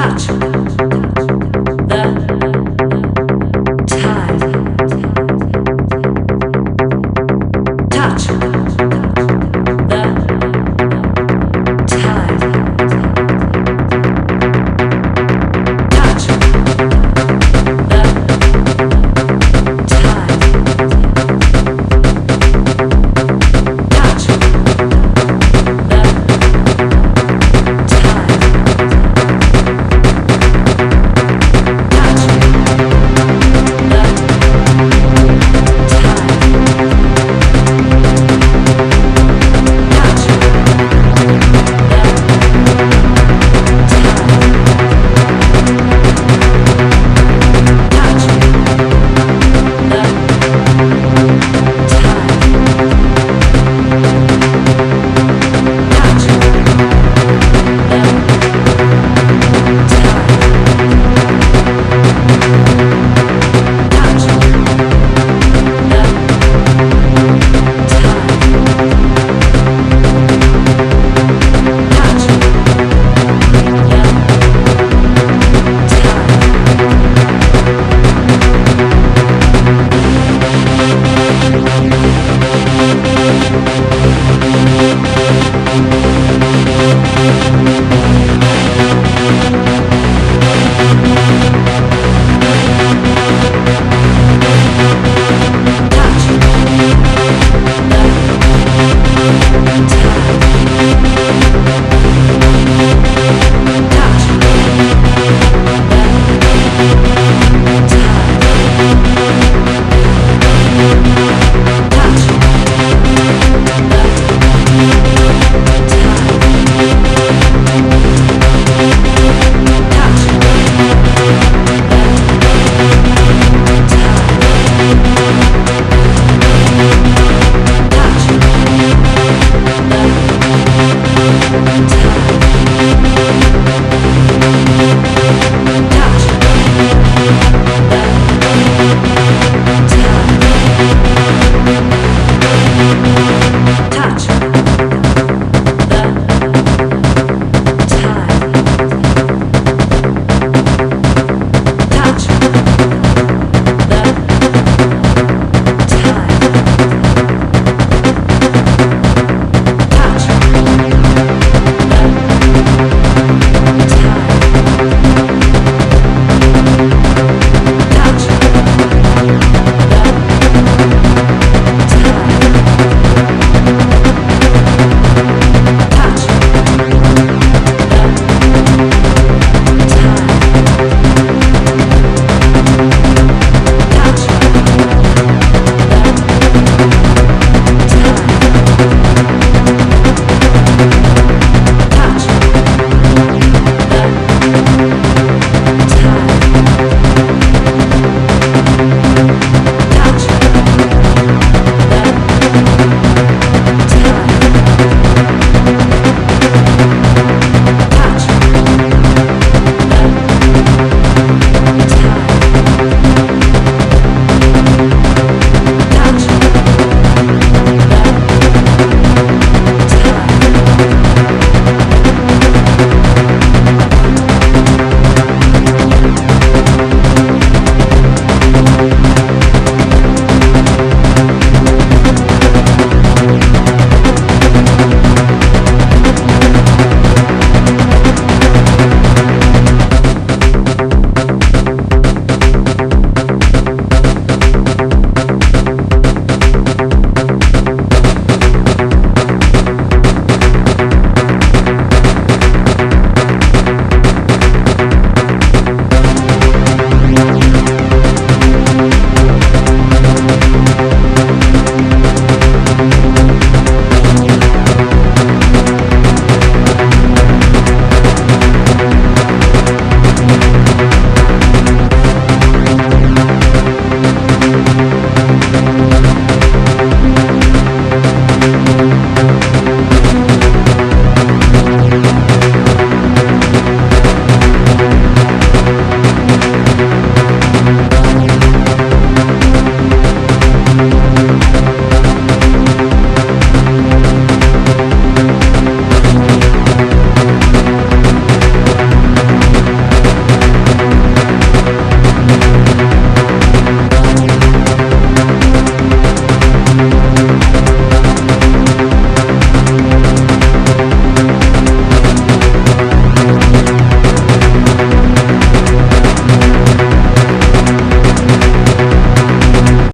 Touch.